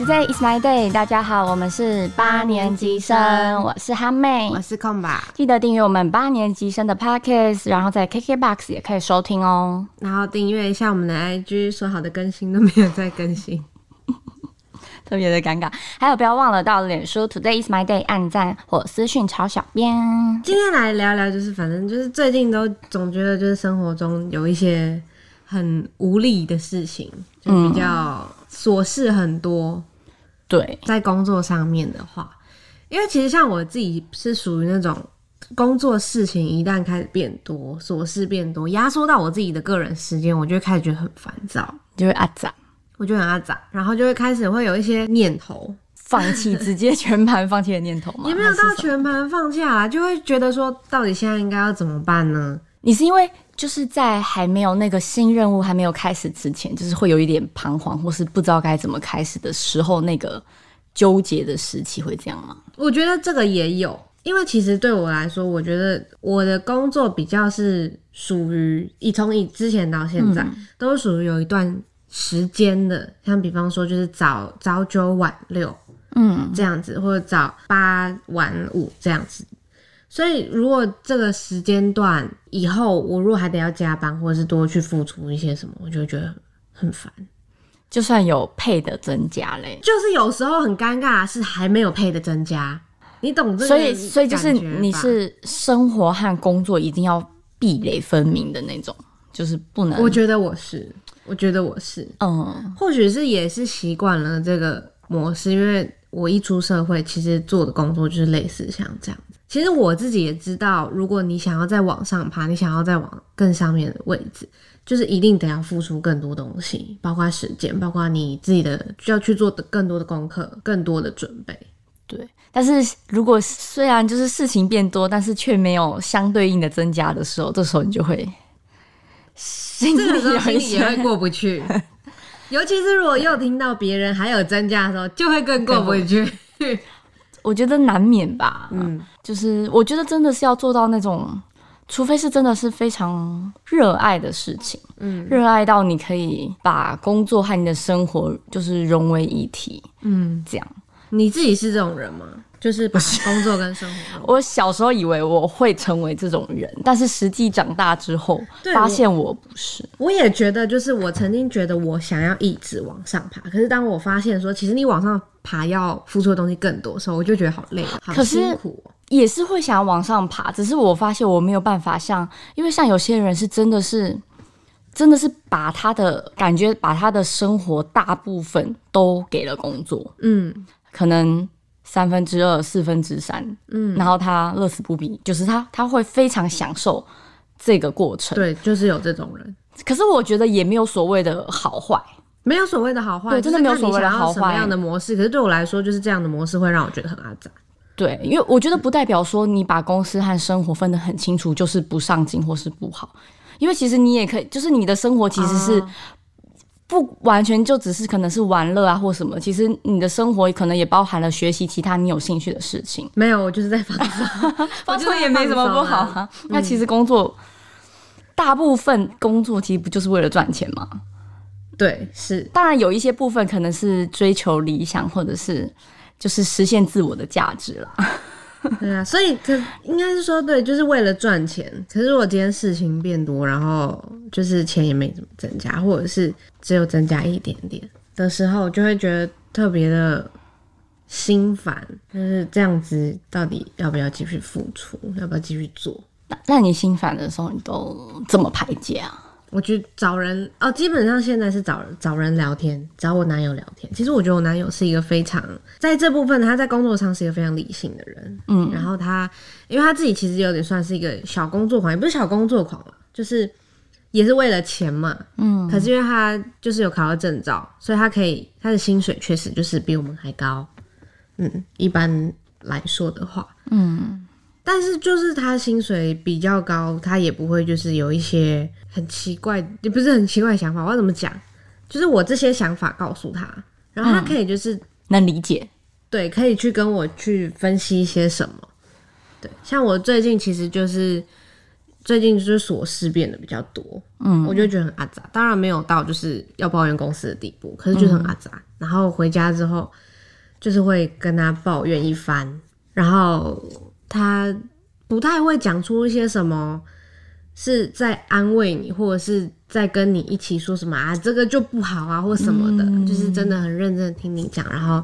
Today is my day。大家好，我们是八年级生，我是哈妹，我是空吧。记得订阅我们八年级生的 Podcast，然后在 KKBOX 也可以收听哦。然后订阅一下我们的 IG，说好的更新都没有再更新，特别的尴尬。还有不要忘了到脸书 Today is my day 按赞或私讯抄小编。今天来聊聊，就是反正就是最近都总觉得就是生活中有一些很无力的事情，就比较琐事很多。嗯对，在工作上面的话，因为其实像我自己是属于那种工作事情一旦开始变多，琐事变多，压缩到我自己的个人时间，我就会开始觉得很烦躁，就会阿杂，我就很阿杂，然后就会开始会有一些念头，放弃，直接全盘放弃的念头吗？也没有到全盘放弃啊，就会觉得说，到底现在应该要怎么办呢？你是因为就是在还没有那个新任务还没有开始之前，就是会有一点彷徨，或是不知道该怎么开始的时候，那个纠结的时期会这样吗？我觉得这个也有，因为其实对我来说，我觉得我的工作比较是属于以从以之前到现在、嗯、都是属于有一段时间的，像比方说就是早早九晚六，嗯，这样子，或者早八晚五这样子。所以，如果这个时间段以后，我如果还得要加班，或者是多去付出一些什么，我就觉得很烦。就算有配的增加嘞，就是有时候很尴尬，是还没有配的增加，你懂这个？所以，所以就是你是生活和工作一定要壁垒分明的那种，就是不能。我觉得我是，我觉得我是，嗯，或许是也是习惯了这个模式，因为我一出社会，其实做的工作就是类似像这样。其实我自己也知道，如果你想要再往上爬，你想要再往更上面的位置，就是一定得要付出更多东西，包括时间，包括你自己的需要去做的更多的功课，更多的准备。对，但是如果虽然就是事情变多，但是却没有相对应的增加的时候，这时候你就会心里有一些也会过不去。尤其是如果又听到别人还有增加的时候，就会更过不去。我觉得难免吧，嗯，就是我觉得真的是要做到那种，除非是真的是非常热爱的事情，嗯，热爱到你可以把工作和你的生活就是融为一体，嗯，这样。你自己是这种人吗？就是把工作跟生活。我小时候以为我会成为这种人，但是实际长大之后发现我不是。我也觉得，就是我曾经觉得我想要一直往上爬，可是当我发现说，其实你往上爬要付出的东西更多的时候，我就觉得好累，好辛苦。也是会想要往上爬，只是我发现我没有办法像，因为像有些人是真的是，真的是把他的感觉，把他的生活大部分都给了工作，嗯，可能。三分之二、四分之三，嗯，然后他乐此不疲，就是他他会非常享受这个过程。对，就是有这种人。可是我觉得也没有所谓的好坏，没有所谓的好坏，对，真的没有所谓的好坏。什么样的模式？可是对我来说，就是这样的模式会让我觉得很阿杂。对，因为我觉得不代表说你把公司和生活分得很清楚，就是不上进或是不好。因为其实你也可以，就是你的生活其实是。不完全就只是可能是玩乐啊或什么，其实你的生活可能也包含了学习其他你有兴趣的事情。没有，我就是在放松，放松也没什么不好啊。那其实工作、嗯、大部分工作其实不就是为了赚钱吗？对，是。当然有一些部分可能是追求理想，或者是就是实现自我的价值了。对啊，所以可应该是说，对，就是为了赚钱。可是如果今天事情变多，然后就是钱也没怎么增加，或者是只有增加一点点的时候，就会觉得特别的心烦。就是这样子，到底要不要继续付出？要不要继续做？那那你心烦的时候，你都怎么排解啊？我去找人哦，基本上现在是找找人聊天，找我男友聊天。其实我觉得我男友是一个非常在这部分，他在工作上是一个非常理性的人。嗯，然后他因为他自己其实有点算是一个小工作狂，也不是小工作狂了，就是也是为了钱嘛。嗯，可是因为他就是有考到证照，所以他可以他的薪水确实就是比我们还高。嗯，一般来说的话，嗯。但是就是他薪水比较高，他也不会就是有一些很奇怪，也不是很奇怪的想法。我要怎么讲？就是我这些想法告诉他，然后他可以就是、嗯、能理解，对，可以去跟我去分析一些什么。对，像我最近其实就是最近就是琐事变得比较多，嗯，我就觉得很阿杂。当然没有到就是要抱怨公司的地步，可是就是很阿杂。嗯、然后回家之后，就是会跟他抱怨一番，然后他不太会讲出一些什么是在安慰你，或者是在跟你一起说什么啊，这个就不好啊，或什么的，嗯、就是真的很认真听你讲，然后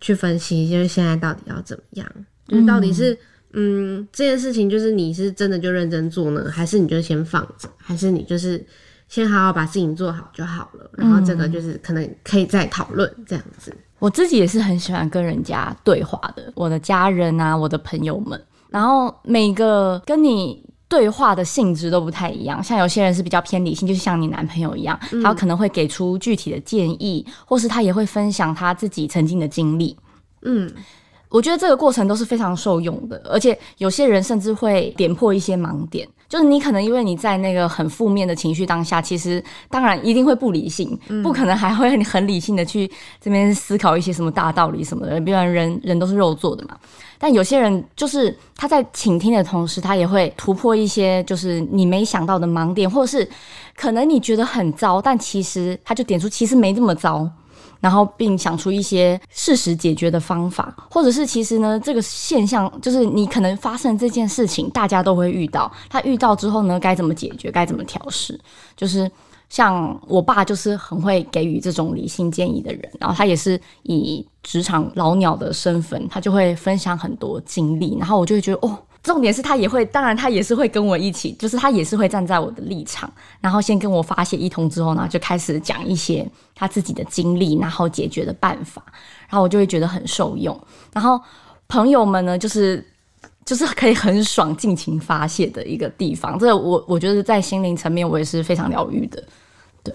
去分析，就是现在到底要怎么样，就是到底是。嗯，这件事情就是你是真的就认真做呢，还是你就先放着，还是你就是先好好把事情做好就好了？然后这个就是可能可以再讨论这样子。我自己也是很喜欢跟人家对话的，我的家人啊，我的朋友们，然后每个跟你对话的性质都不太一样。像有些人是比较偏理性，就是像你男朋友一样，他可能会给出具体的建议，或是他也会分享他自己曾经的经历。嗯。我觉得这个过程都是非常受用的，而且有些人甚至会点破一些盲点。就是你可能因为你在那个很负面的情绪当下，其实当然一定会不理性，嗯、不可能还会很理性的去这边思考一些什么大道理什么的。比如人人都是肉做的嘛，但有些人就是他在倾听的同时，他也会突破一些就是你没想到的盲点，或者是可能你觉得很糟，但其实他就点出其实没这么糟。然后并想出一些事实解决的方法，或者是其实呢，这个现象就是你可能发生这件事情，大家都会遇到。他遇到之后呢，该怎么解决？该怎么调试？就是像我爸，就是很会给予这种理性建议的人。然后他也是以职场老鸟的身份，他就会分享很多经历。然后我就会觉得哦。重点是他也会，当然他也是会跟我一起，就是他也是会站在我的立场，然后先跟我发泄一通之后呢，就开始讲一些他自己的经历，然后解决的办法，然后我就会觉得很受用。然后朋友们呢，就是就是可以很爽、尽情发泄的一个地方。这我我觉得在心灵层面，我也是非常疗愈的，对。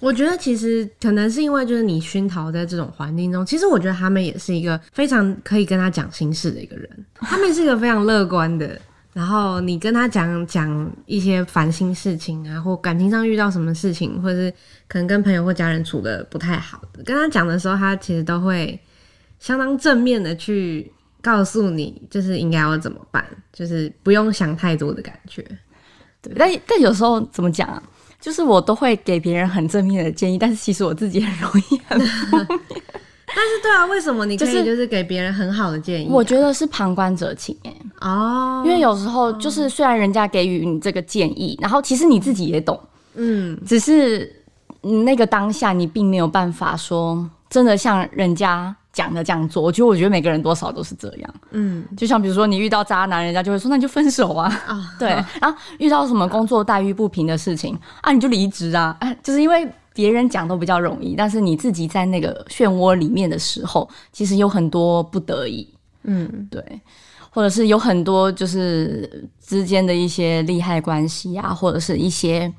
我觉得其实可能是因为就是你熏陶在这种环境中，其实我觉得他们也是一个非常可以跟他讲心事的一个人。他们是一个非常乐观的，然后你跟他讲讲一些烦心事情啊，或感情上遇到什么事情，或者是可能跟朋友或家人处得不太好的，跟他讲的时候，他其实都会相当正面的去告诉你，就是应该要怎么办，就是不用想太多的感觉。对，但但有时候怎么讲啊？就是我都会给别人很正面的建议，但是其实我自己很容易很负面。但是对啊，为什么你可以就是给别人很好的建议啊？就是，我觉得是旁观者清哎哦，因为有时候就是虽然人家给予你这个建议，然后其实你自己也懂，嗯，只是那个当下你并没有办法说真的像人家。讲的这样做，我觉得我觉得每个人多少都是这样，嗯，就像比如说你遇到渣男，人家就会说那你就分手啊，啊。对，然后遇到什么工作待遇不平的事情啊，你就离职啊，哎，就是因为别人讲都比较容易，但是你自己在那个漩涡里面的时候，其实有很多不得已，嗯，对，或者是有很多就是之间的一些利害关系啊，或者是一些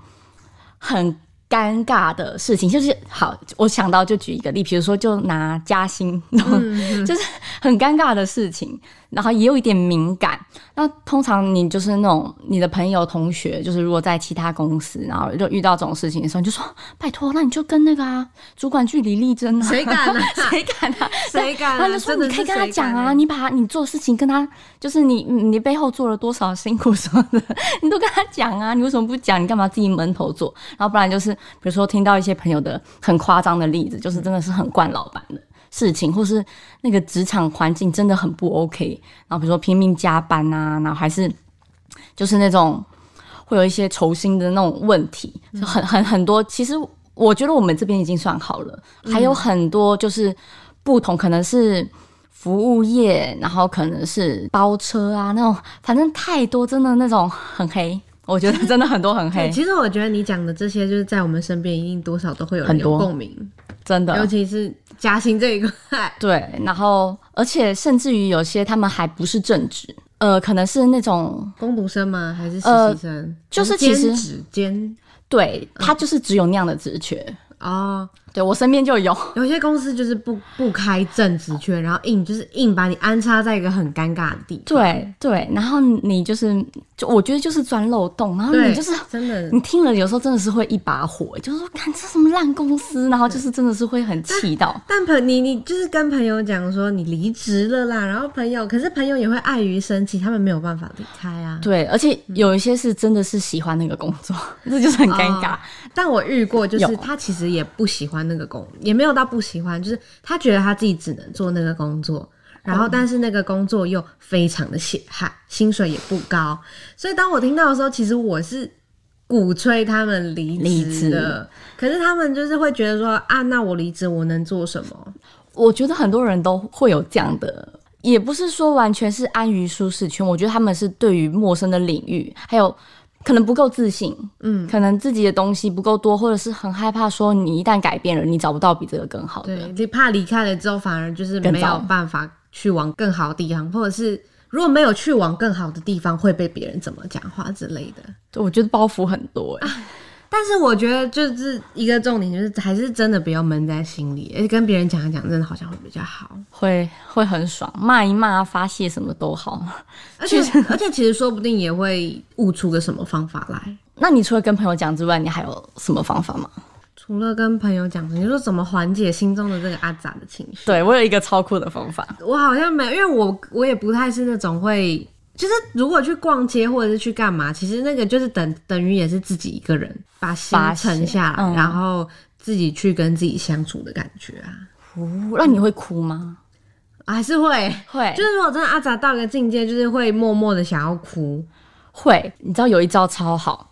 很。尴尬的事情就是好，我想到就举一个例，比如说就拿加薪，嗯、就是很尴尬的事情，然后也有一点敏感。那通常你就是那种你的朋友、同学，就是如果在其他公司，然后就遇到这种事情的时候，你就说拜托，那你就跟那个啊主管据理力争啊，谁敢啊？谁敢啊？谁敢、啊？然后就说你可以跟他讲啊，你把你做事情跟他，就是你你背后做了多少辛苦什么的，你都跟他讲啊，你为什么不讲？你干嘛自己闷头做？然后不然就是。比如说，听到一些朋友的很夸张的例子，就是真的是很惯老板的事情，或是那个职场环境真的很不 OK。然后比如说拼命加班啊，然后还是就是那种会有一些酬薪的那种问题，就很很很多。其实我觉得我们这边已经算好了，还有很多就是不同，可能是服务业，然后可能是包车啊那种，反正太多，真的那种很黑。我觉得真的很多很黑。其实我觉得你讲的这些，就是在我们身边一定多少都会有很多共鸣，真的。尤其是加薪这一块。对，然后而且甚至于有些他们还不是正职，呃，可能是那种工读生吗？还是实习生？呃、就是其实兼职兼，对他就是只有那样的职缺。哦，对我身边就有，有些公司就是不不开正职缺，然后硬就是硬把你安插在一个很尴尬的地方。对对，然后你就是就我觉得就是钻漏洞，然后你就是真的，你听了有时候真的是会一把火，就是说看这什么烂公司，然后就是真的是会很气到。但朋你你就是跟朋友讲说你离职了啦，然后朋友可是朋友也会碍于生气，他们没有办法离开啊。对，而且有一些是真的是喜欢那个工作，这、嗯、就是很尴尬、哦。但我遇过，就是他其实也不喜欢那个工，也没有到不喜欢，就是他觉得他自己只能做那个工作，然后但是那个工作又非常的血汗，薪水也不高，所以当我听到的时候，其实我是鼓吹他们离职的，可是他们就是会觉得说啊，那我离职我能做什么？我觉得很多人都会有这样的，也不是说完全是安于舒适圈，我觉得他们是对于陌生的领域还有。可能不够自信，嗯，可能自己的东西不够多，或者是很害怕说你一旦改变了，你找不到比这个更好的。对，你怕离开了之后反而就是没有办法去往更好的地方，或者是如果没有去往更好的地方，会被别人怎么讲话之类的。对，我觉得包袱很多哎。但是我觉得就是一个重点，就是还是真的不要闷在心里，而且跟别人讲一讲，真的好像会比较好，会会很爽，骂一骂、发泄什么都好。而且 而且其实说不定也会悟出个什么方法来。那你除了跟朋友讲之外，你还有什么方法吗？除了跟朋友讲，你说怎么缓解心中的这个阿杂的情绪？对，我有一个超酷的方法，我好像没有，因为我我也不太是那种会。就是如果去逛街或者是去干嘛，其实那个就是等等于也是自己一个人把心沉下来，嗯，然后自己去跟自己相处的感觉啊。哦，那你会哭吗？还是会会？就是如果真的阿杂到一个境界，就是会默默的想要哭。会，你知道有一招超好。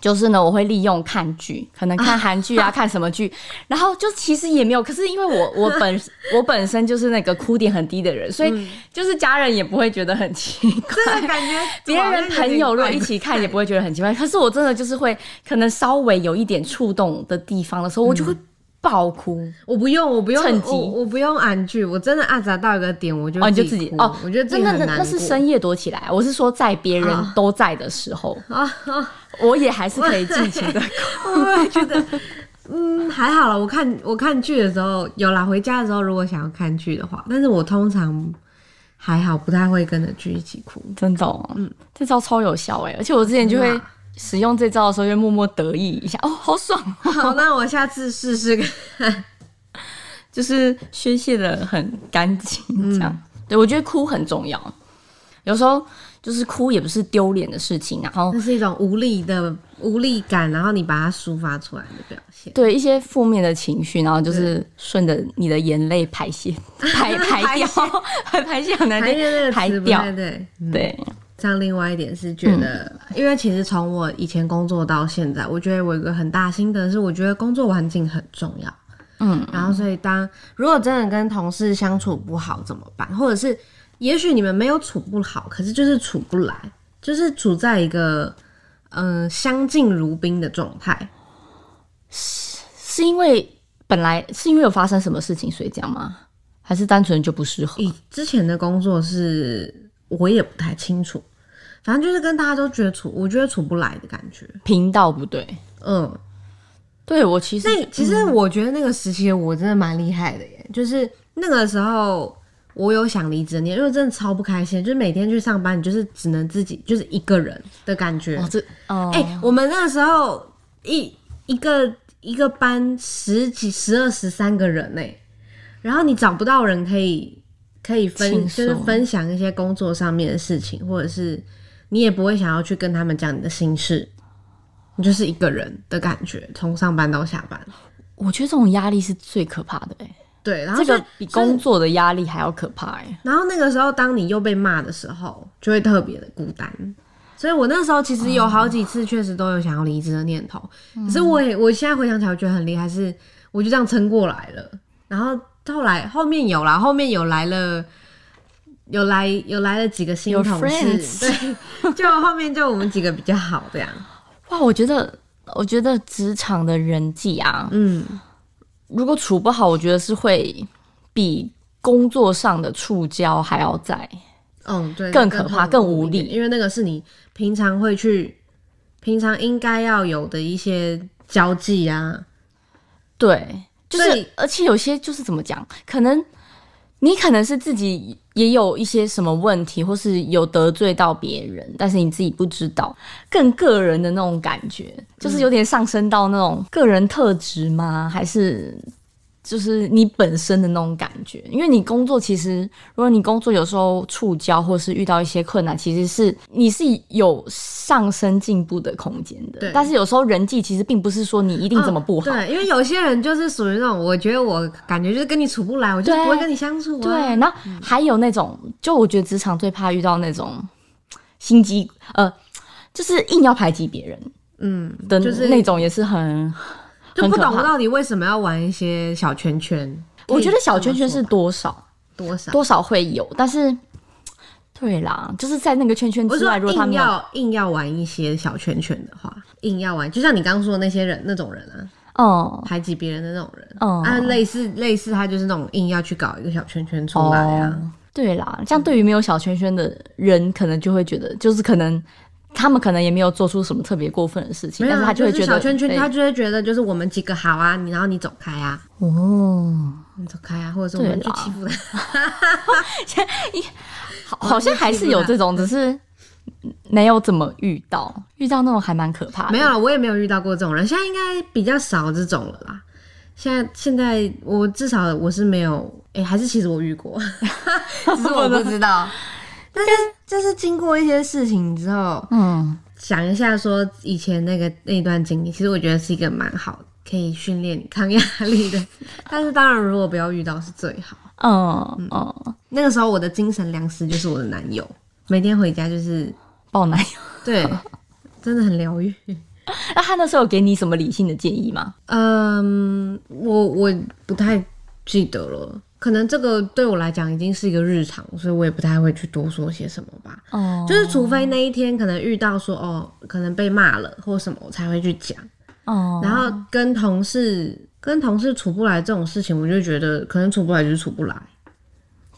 就是呢，我会利用看剧，可能看韩剧啊，啊，看什么剧，然后就其实也没有，可是因为我 我本我本身就是那个哭点很低的人，所以就是家人也不会觉得很奇怪，嗯、感觉 别人朋友如果一起看也不会觉得很奇怪。可是我真的就是会，可能稍微有一点触动的地方的时候，我就会爆哭。我不用，我不用，趁机我，我不用安剧，我真的阿杂到一个点，我就哦，你就自己哦，我觉得真的那那是深夜躲起来，我是说在别人都在的时候啊。我也还是可以尽情的哭，我觉得，嗯，还好了。我看我看剧的时候，有啦，回家的时候，如果想要看剧的话，但是我通常还好，不太会跟着剧一起哭。真的、喔，嗯，这招超有效哎、欸，而且我之前就会使用这招的时候，就默默得意一下，哦，好爽、喔。好，那我下次试试看，就是宣泄的很干净，这样、嗯。对，我觉得哭很重要，有时候。就是哭也不是丢脸的事情，然后那是一种无力的无力感，然后你把它抒发出来的表现。对一些负面的情绪，然后就是顺着你的眼泪排泄，排 排掉，排泄很难听，排掉。对对、嗯、对。像另外一点是觉得，嗯、因为其实从我以前工作到现在，我觉得我有一个很大心得是，我觉得工作环境很重要。嗯，然后所以当如果真的跟同事相处不好怎么办，或者是？也许你们没有处不好，可是就是处不来，就是处在一个嗯、呃、相敬如宾的状态。是是因为本来是因为有发生什么事情所以这样吗？还是单纯就不适合？以之前的工作是我也不太清楚，反正就是跟大家都觉得处，我觉得处不来的感觉，频道不对。嗯，对我其实那其实我觉得那个时期我真的蛮厉害的耶，就是那个时候。我有想离职的念，因为真的超不开心，就是每天去上班，你就是只能自己，就是一个人的感觉。哦，这哦，哎、欸，我们那个时候一一个一个班十几、十二、十三个人呢，然后你找不到人可以可以分，就是分享一些工作上面的事情，或者是你也不会想要去跟他们讲你的心事，你就是一个人的感觉，从上班到下班。我觉得这种压力是最可怕的哎。对，然后这个比工作的压力还要可怕哎。然后那个时候，当你又被骂的时候，就会特别的孤单。所以我那时候其实有好几次，确实都有想要离职的念头。嗯、可是我也，我现在回想起来，我觉得很厉害，是我就这样撑过来了。然后后来后面有啦，后面有来了，有来有来了几个新同事，对，就后面就我们几个比较好这样。哇，我觉得我觉得职场的人际啊，嗯。如果处不好，我觉得是会比工作上的触交还要在，嗯，对，更可怕、更无力，因为那个是你平常会去、平常应该要有的一些交际啊。对，就是而且有些就是怎么讲，可能你可能是自己也有一些什么问题，或是有得罪到别人，但是你自己不知道，更个人的那种感觉，就是有点上升到那种个人特质吗？还是？就是你本身的那种感觉，因为你工作其实，如果你工作有时候触礁或是遇到一些困难，其实是你是有上升进步的空间的。对。但是有时候人际其实并不是说你一定怎么不好。哦。对，因为有些人就是属于那种，我觉得我感觉就是跟你处不来，我就不会跟你相处啊。对。然后还有那种，就我觉得职场最怕遇到那种心机，呃，就是硬要排挤别人，嗯的就是那种也是很。就不懂到底为什么要玩一些小圈圈？我觉得小圈圈是多少多少？多少会有，但是对啦，就是在那个圈圈之外，如果他们要硬要玩一些小圈圈的话，硬要玩，就像你刚刚说的那些人那种人啊，哦，排挤别人的那种人，哦，啊，类似类似他就是那种硬要去搞一个小圈圈出来啊，哦、对啦，这样对于没有小圈圈的人，可能就会觉得就是可能。他们可能也没有做出什么特别过分的事情，但是他就会觉得小圈圈，他就会觉得就是我们几个好啊，你然后你走开啊，哦，你走开啊，或者是我们去欺负他，好，好像还是有这种，只是没有怎么遇到，遇到那种还蛮可怕的。没有了，我也没有遇到过这种人，现在应该比较少这种了啦。现在现在我至少我是没有，哎，还是其实我遇过，只是我不知道。但是就是经过一些事情之后，嗯，想一下说以前那个那段经历，其实我觉得是一个蛮好，可以训练抗压力的。但是当然，如果不要遇到是最好。哦嗯，嗯，那个时候我的精神粮食就是我的男友，每天回家就是抱男友，对，真的很疗愈。那他那时候有给你什么理性的建议吗？嗯，我我不太记得了。可能这个对我来讲已经是一个日常，所以我也不太会去多说些什么吧。哦，就是除非那一天可能遇到说哦，可能被骂了或什么，我才会去讲。哦，然后跟同事跟同事处不来这种事情，我就觉得可能处不来就是处不来，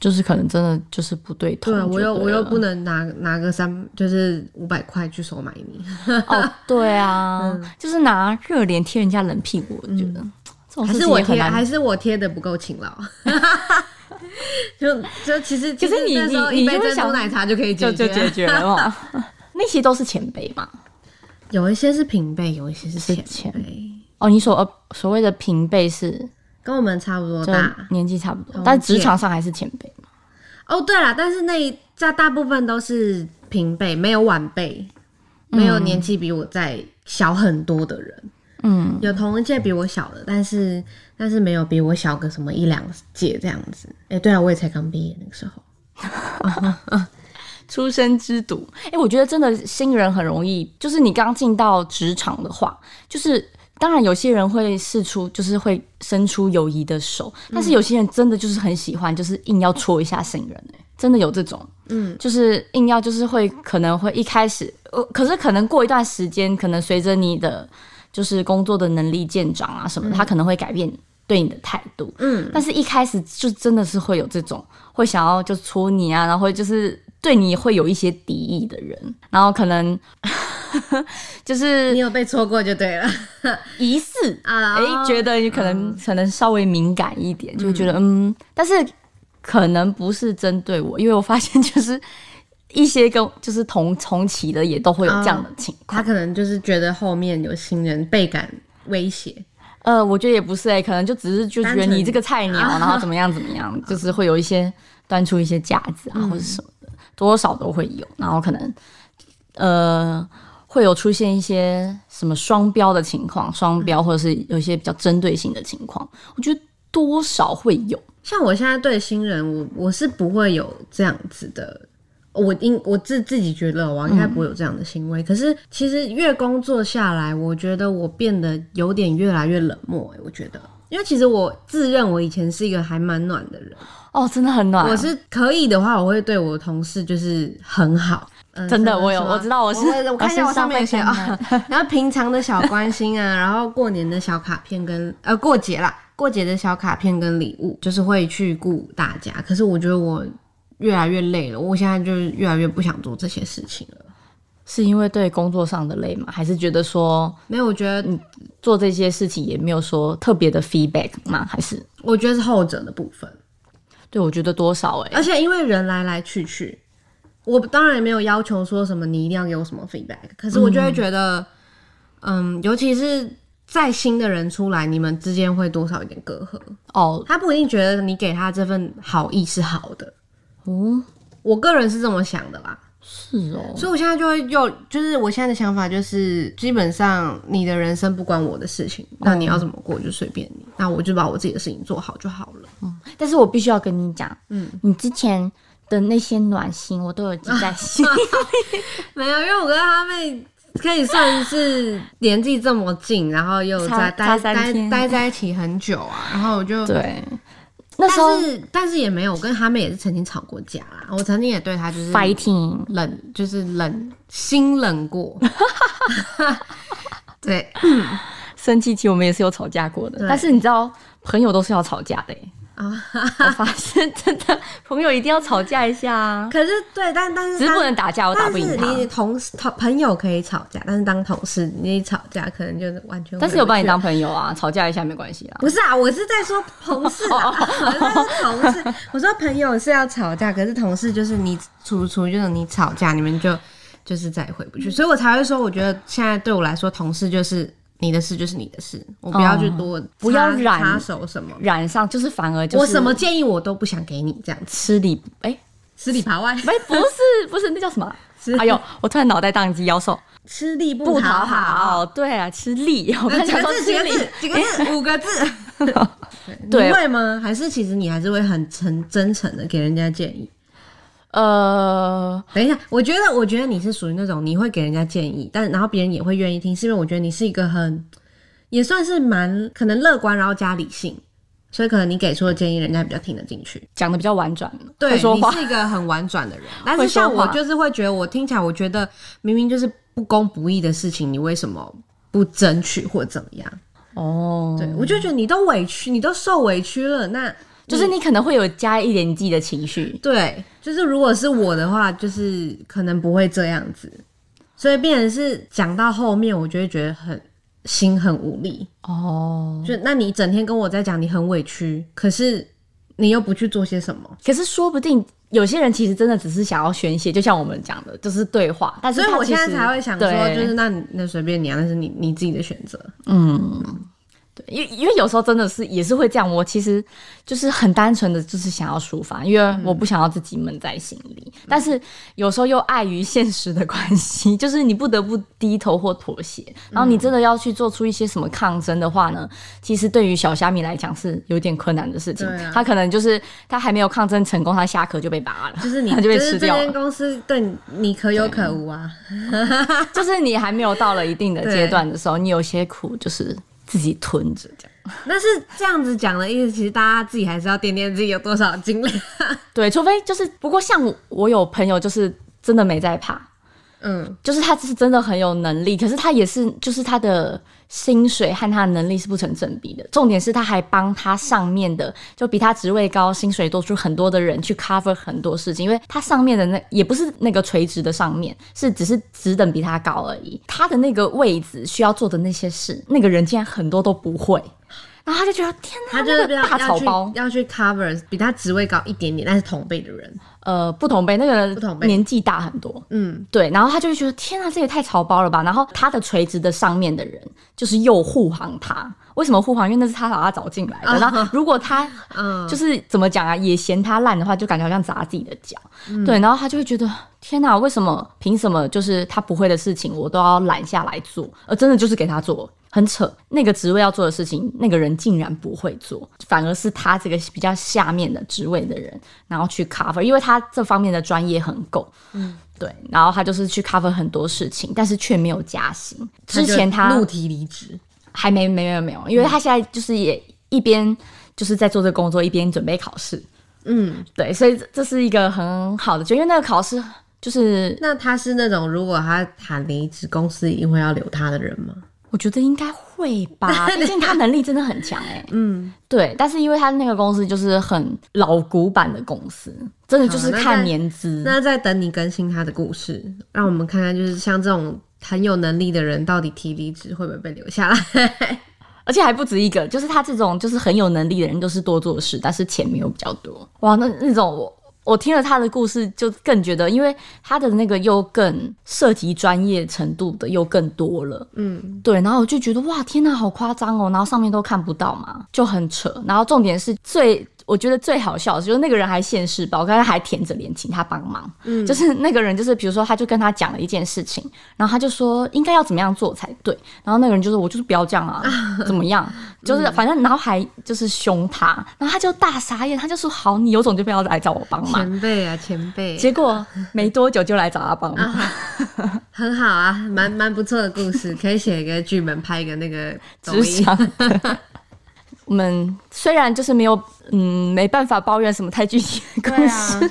就是可能真的就是不对头。对，我又我又不能拿拿个三就是五百块去收买你。哦，对啊，嗯、就是拿热脸贴人家冷屁股，我觉得。嗯还是我贴，还是我贴的不够勤劳。就就其实，其实你你一杯珍珠奶茶就可以解决，解决了。那些都是前辈嘛，有一些是平辈，有一些是前辈。哦，你所呃所谓的平辈是跟我们差不多大，年纪差不多，但职场上还是前辈嘛。哦，对了，但是那在大部分都是平辈，没有晚辈，没有年纪比我再小很多的人。嗯，有同一届比我小的，但是但是没有比我小个什么一两届这样子。哎、欸，对啊，我也才刚毕业那个时候，出生之犊。哎、欸，我觉得真的新人很容易，就是你刚进到职场的话，就是当然有些人会试出，就是会伸出友谊的手，但是有些人真的就是很喜欢，就是硬要戳一下新人、欸。真的有这种，嗯，就是硬要，就是会可能会一开始，呃，可是可能过一段时间，可能随着你的。就是工作的能力见长啊什么的，他可能会改变对你的态度。嗯，但是一开始就真的是会有这种会想要就戳你啊，然后就是对你会有一些敌意的人，然后可能 就是你有被戳过就对了，疑似 啊，哎、欸，觉得你可能、嗯、可能稍微敏感一点，就会觉得嗯，嗯，但是可能不是针对我，因为我发现就是。一些跟就是同同期的也都会有这样的情况，哦，他可能就是觉得后面有新人倍感威胁。呃，我觉得也不是哎、欸，可能就只是就觉得你这个菜鸟，然后怎么样怎么样，就是会有一些端出一些架子啊或者什么的，多少都会有。然后可能呃会有出现一些什么双标的情况，双标或者是有一些比较针对性的情况，我觉得多少会有。像我现在对新人，我我是不会有这样子的。我应我自自己觉得我应该不会有这样的行为，嗯、可是其实越工作下来，我觉得我变得有点越来越冷漠、欸。我觉得，因为其实我自认我以前是一个还蛮暖的人哦，真的很暖、啊。我是可以的话，我会对我的同事就是很好。嗯、真的，我有我知道我是我，我看一下我上面写啊，然后平常的小关心啊，然后过年的小卡片跟呃过节啦，过节的小卡片跟礼物，就是会去顾大家。可是我觉得我。越来越累了，我现在就是越来越不想做这些事情了。是因为对工作上的累吗？还是觉得说没有？我觉得你做这些事情也没有说特别的 feedback 吗？还是我觉得是后者的部分。对，我觉得多少哎、欸，而且因为人来来去去，我当然也没有要求说什么你一定要给我什么 feedback，可是我就会觉得，嗯，嗯，尤其是在新的人出来，你们之间会多少有点隔阂哦。他不一定觉得你给他这份好意是好的，哦，我个人是这么想的啦。是哦，所以我现在就会有，就是我现在的想法就是，基本上你的人生不关我的事情，嗯、那你要怎么过就随便你，那我就把我自己的事情做好就好了。嗯，但是我必须要跟你讲，嗯，你之前的那些暖心，我都有记在心里。没有，因为我跟他妹可以算是年纪这么近，然后又在待待待在一起很久啊，然后我就对。但是但是也没有，我跟他们也是曾经吵过架啦。我曾经也对他就是 fighting 冷，就是冷心冷过。对，生气期我们也是有吵架过的。但是你知道，朋友都是要吵架的。啊，我发现真的朋友一定要吵架一下啊！可是对，但但是只是不能打架，我打不赢他。你同事同朋友可以吵架，但是当同事你一吵架可能就是完全。但是有把你当朋友啊，吵架一下没关系啊。不是啊，我是在说同事啊，我是说同事。我说朋友是要吵架，可是同事就是你处处就是你吵架，你们就就是再也回不去，所以我才会说，我觉得现在对我来说，同事就是。你的事就是你的事，我不要去多、嗯、不要染插手什么，染上就是反而就是我什么建议我都不想给你这样。吃里哎、欸、吃里扒外，哎不是 不是那叫什么？哎呦，我突然脑袋宕机，妖兽吃力不讨好，好，对啊，吃力，我刚才说吃力，几个字，五个字，对，你会吗？还是其实你还是会很诚真诚的给人家建议？呃，等一下，我觉得，我觉得你是属于那种你会给人家建议，但然后别人也会愿意听，是因为我觉得你是一个很也算是蛮可能乐观，然后加理性，所以可能你给出的建议，人家比较听得进去，讲的比较婉转。对，你是一个很婉转的人，但是像我就是会觉得，我听起来我觉得明明就是不公不义的事情，你为什么不争取或怎么样？哦，对，我就觉得你都委屈，你都受委屈了，那。就是你可能会有加一点你自己的情绪，对，就是如果是我的话，就是可能不会这样子，所以变成是讲到后面，我就会觉得很心很无力哦。就那你整天跟我在讲你很委屈，可是你又不去做些什么，可是说不定有些人其实真的只是想要宣泄，就像我们讲的，就是对话。但是所以我现在才会想说，就是那那随便你啊，那是你你自己的选择，嗯。对，因为因为有时候真的是也是会这样，我其实就是很单纯的就是想要抒发，因为我不想要自己闷在心里。嗯、但是有时候又碍于现实的关系，就是你不得不低头或妥协。然后你真的要去做出一些什么抗争的话呢？其实对于小虾米来讲是有点困难的事情。啊、他可能就是他还没有抗争成功，他下壳就被拔了，就是你 他就被吃掉了。公司对你，可有可无啊，就是你还没有到了一定的阶段的时候，你有些苦就是。自己吞着这样，那是这样子讲的意思。其实大家自己还是要掂掂自己有多少精力。对，除非就是，不过像我，我有朋友就是真的没在怕，嗯，就是他是真的很有能力，可是他也是，就是他的。薪水和他的能力是不成正比的。重点是他还帮他上面的，就比他职位高、薪水多出很多的人去 cover 很多事情，因为他上面的那也不是那个垂直的上面，是只是职等比他高而已。他的那个位置需要做的那些事，那个人竟然很多都不会。然后他就觉得天哪，他就是大草包要去 cover 比他职位高一点点，但是同辈的人，呃，不同辈，那个人年纪大很多，嗯，对。然后他就会觉得天哪，这也太草包了吧。然后他的垂直的上面的人就是又护航他，为什么护航？因为那是他把他找进来的。Uh. 然后如果他，嗯，就是怎么讲啊，也嫌他烂的话，就感觉好像砸自己的脚，嗯、对。然后他就会觉得天哪，为什么？凭什么？就是他不会的事情，我都要揽下来做，而真的就是给他做。很扯，那个职位要做的事情，那个人竟然不会做，反而是他这个比较下面的职位的人，然后去 cover，因为他这方面的专业很够，嗯，对，然后他就是去 cover 很多事情，但是却没有加薪。之前他怒提离职，还没没有没有，因为他现在就是也一边就是在做这个工作，一边准备考试，嗯，对，所以这是一个很好的，就因为那个考试就是，那他是那种如果他谈离职，公司一定会要留他的人吗？我觉得应该会吧，毕竟他能力真的很强哎。嗯，对，但是因为他那个公司就是很老古板的公司，真的就是看年资。那在等你更新他的故事，让我们看看，就是像这种很有能力的人到底提离职会不会被留下来？而且还不止一个，就是他这种就是很有能力的人都是多做事，但是钱没有比较多。哇，那那种我。我听了他的故事，就更觉得，因为他的那个又更涉及专业程度的又更多了，嗯，对，然后我就觉得哇，天哪，好夸张哦，然后上面都看不到嘛，就很扯。然后重点是最。我觉得最好笑的就是那个人还现世报，刚才还舔着脸请他帮忙。嗯，就是那个人，就是比如说，他就跟他讲了一件事情，然后他就说应该要怎么样做才对。然后那个人就说：“我就是不要这样啊，怎么样？就是反正，然后还就是凶他，然后他就大傻眼，他就说：好，你有种就不要来找我帮忙。”前辈啊，前辈。结果没多久就来找他帮忙，很好啊，蛮蛮不错的故事，可以写一个剧本，拍一个那个智商。我们虽然就是没有，嗯，没办法抱怨什么太具体的故事，啊，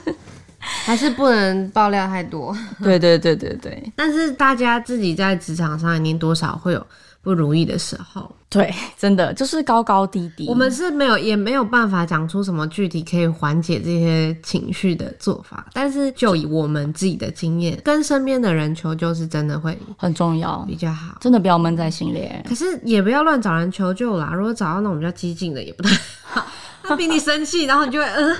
还是不能爆料太多。对对对对对。但是大家自己在职场上一定多少会有不如意的时候。对，真的就是高高低低。我们是没有，也没有办法讲出什么具体可以缓解这些情绪的做法。但是就以我们自己的经验，跟身边的人求救是真的会很重要，比较好。真的不要闷在心里。可是也不要乱找人求救啦。如果找到那种比较激进的，也不太好。他比你生气，然后你就会，嗯，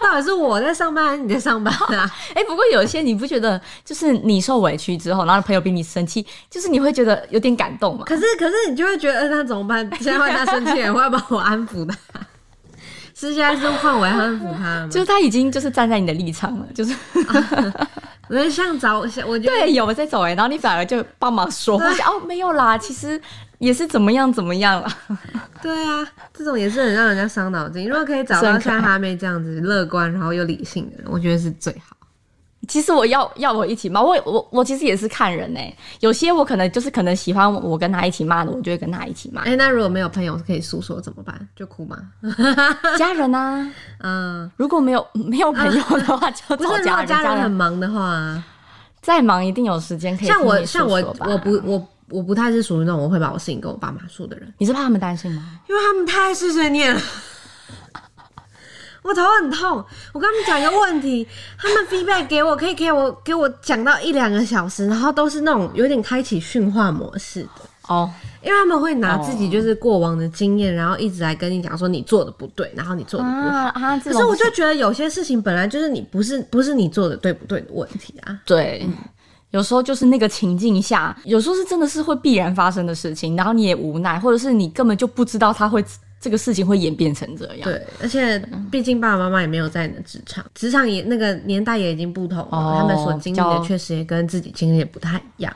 到底是我在上班还是你在上班啊？哎、欸，不过有些你不觉得，就是你受委屈之后，然后朋友比你生气，就是你会觉得有点感动嘛？可是，可是你就会觉得，呃，那怎么办？现在换他生气了，我要帮我安抚他。是现在是换我要安抚他，就是他已经就是站在你的立场了，就是。我觉得像找，我觉得对有在走哎，然后你反而就帮忙说 话哦，没有啦，其实也是怎么样怎么样啦。对啊，这种也是很让人家伤脑筋。如果可以找到像哈妹这样子乐观然后又理性的人，我觉得是最好。其实我要要我一起骂我我我其实也是看人哎，有些我可能就是可能喜欢我跟他一起骂的，我就会跟他一起骂。哎、欸，那如果没有朋友可以诉说怎么办？就哭吗？家人啊，嗯，如果没有没有朋友的话，就找家人。家人很忙的话，再忙一定有时间可以。像我像我我不我我不太是属于那种我会把我事情跟我爸妈说的人。你是怕他们担心吗？因为他们太碎碎念了。我头很痛，我跟他们讲一个问题，他们 feedback 给我可以给我给我讲到一两个小时，然后都是那种有点开启训话模式的哦，因为他们会拿自己就是过往的经验，然后一直来跟你讲说你做的不对，然后你做的不好。啊啊、可是我就觉得有些事情本来就是你不是不是你做的对不对的问题啊。对，嗯、有时候就是那个情境下，有时候是真的是会必然发生的事情，然后你也无奈，或者是你根本就不知道他会。这个事情会演变成这样，对，而且毕竟爸爸妈妈也没有在你的职场，职场也那个年代也已经不同了，哦、他们所经历的确实也跟自己经历也不太一样。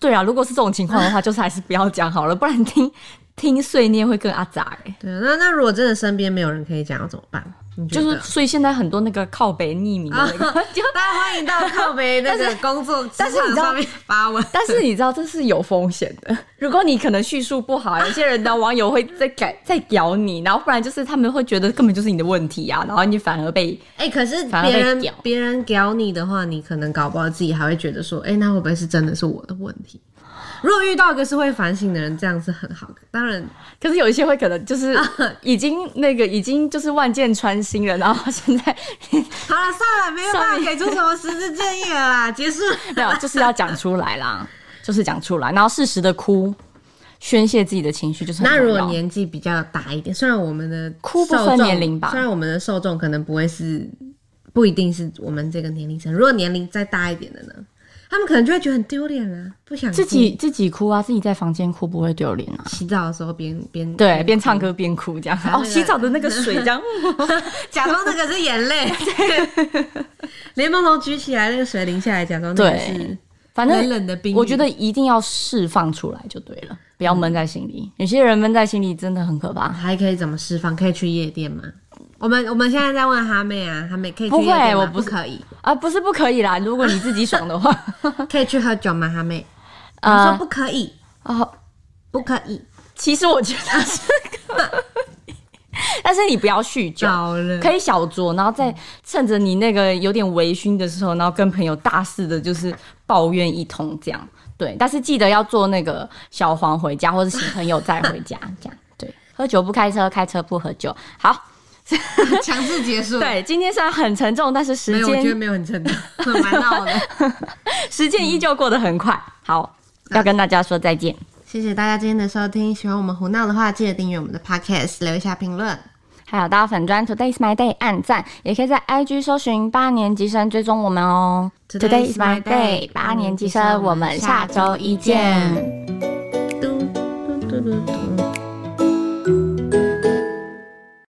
对啊，如果是这种情况的话，就是还是不要讲好了，不然听听碎念会更阿杂哎。对啊，那那如果真的身边没有人可以讲，要怎么办？就是，所以现在很多那个靠北匿名的那个，啊、就大家欢迎到靠北那个工作但是你知道，发文，但是你知道这是有风险的。如果你可能叙述不好，有些人的网友会在改在屌你，然后不然就是他们会觉得根本就是你的问题啊，然后你反而被哎、欸，可是别人别人屌你的话，你可能搞不好自己还会觉得说，哎、欸，那会不会是真的是我的问题？如果遇到一个是会反省的人，这样是很好的。当然，可是有一些会可能就是 已经那个已经就是万箭穿心了，然后现在好了算了，没有办法给出什么实质建议了啦，结束。没有，就是要讲出来啦，就是讲出来，然后适时的哭，宣泄自己的情绪，就是。那如果年纪比较大一点，虽然我们的哭不分年龄吧，虽然我们的受众可能不会是不一定是我们这个年龄层，如果年龄再大一点的呢？他们可能就会觉得很丢脸啊，不想自己自己哭啊，自己在房间哭不会丢脸啊。洗澡的时候边边对边唱歌边哭这样，那个、哦，洗澡的那个水这样，假装那个是眼泪，连梦头举起来，那个水淋下来，假装那个是反正冷冷的冰。我觉得一定要释放出来就对了，不要闷在心里。嗯、有些人闷在心里真的很可怕。还可以怎么释放？可以去夜店吗？我们我们现在在问哈妹啊，哈妹可以？不会，我不，不可以啊，不是不可以啦。如果你自己爽的话，可以去喝酒吗？哈妹，我、呃、说不可以哦，不可以。其实我觉得是可以，但是你不要酗酒，可以小酌，然后再趁着你那个有点微醺的时候，然后跟朋友大肆的就是抱怨一通这样。对，但是记得要坐那个小黄回家，或者请朋友再回家这样。对，喝酒不开车，开车不喝酒。好。强制结束。对，今天虽然很沉重，但是时间我觉得没有很沉重，蛮闹的。时间依旧过得很快。好，要跟大家说再见。谢谢大家今天的收听，喜欢我们胡闹的话，记得订阅我们的 Podcast，留一下评论。还有到粉专 Today is my day，按赞，也可以在 IG 搜寻八年级生追踪我们哦。Today is my day，八年级生，我们下周一见。嘟嘟嘟嘟嘟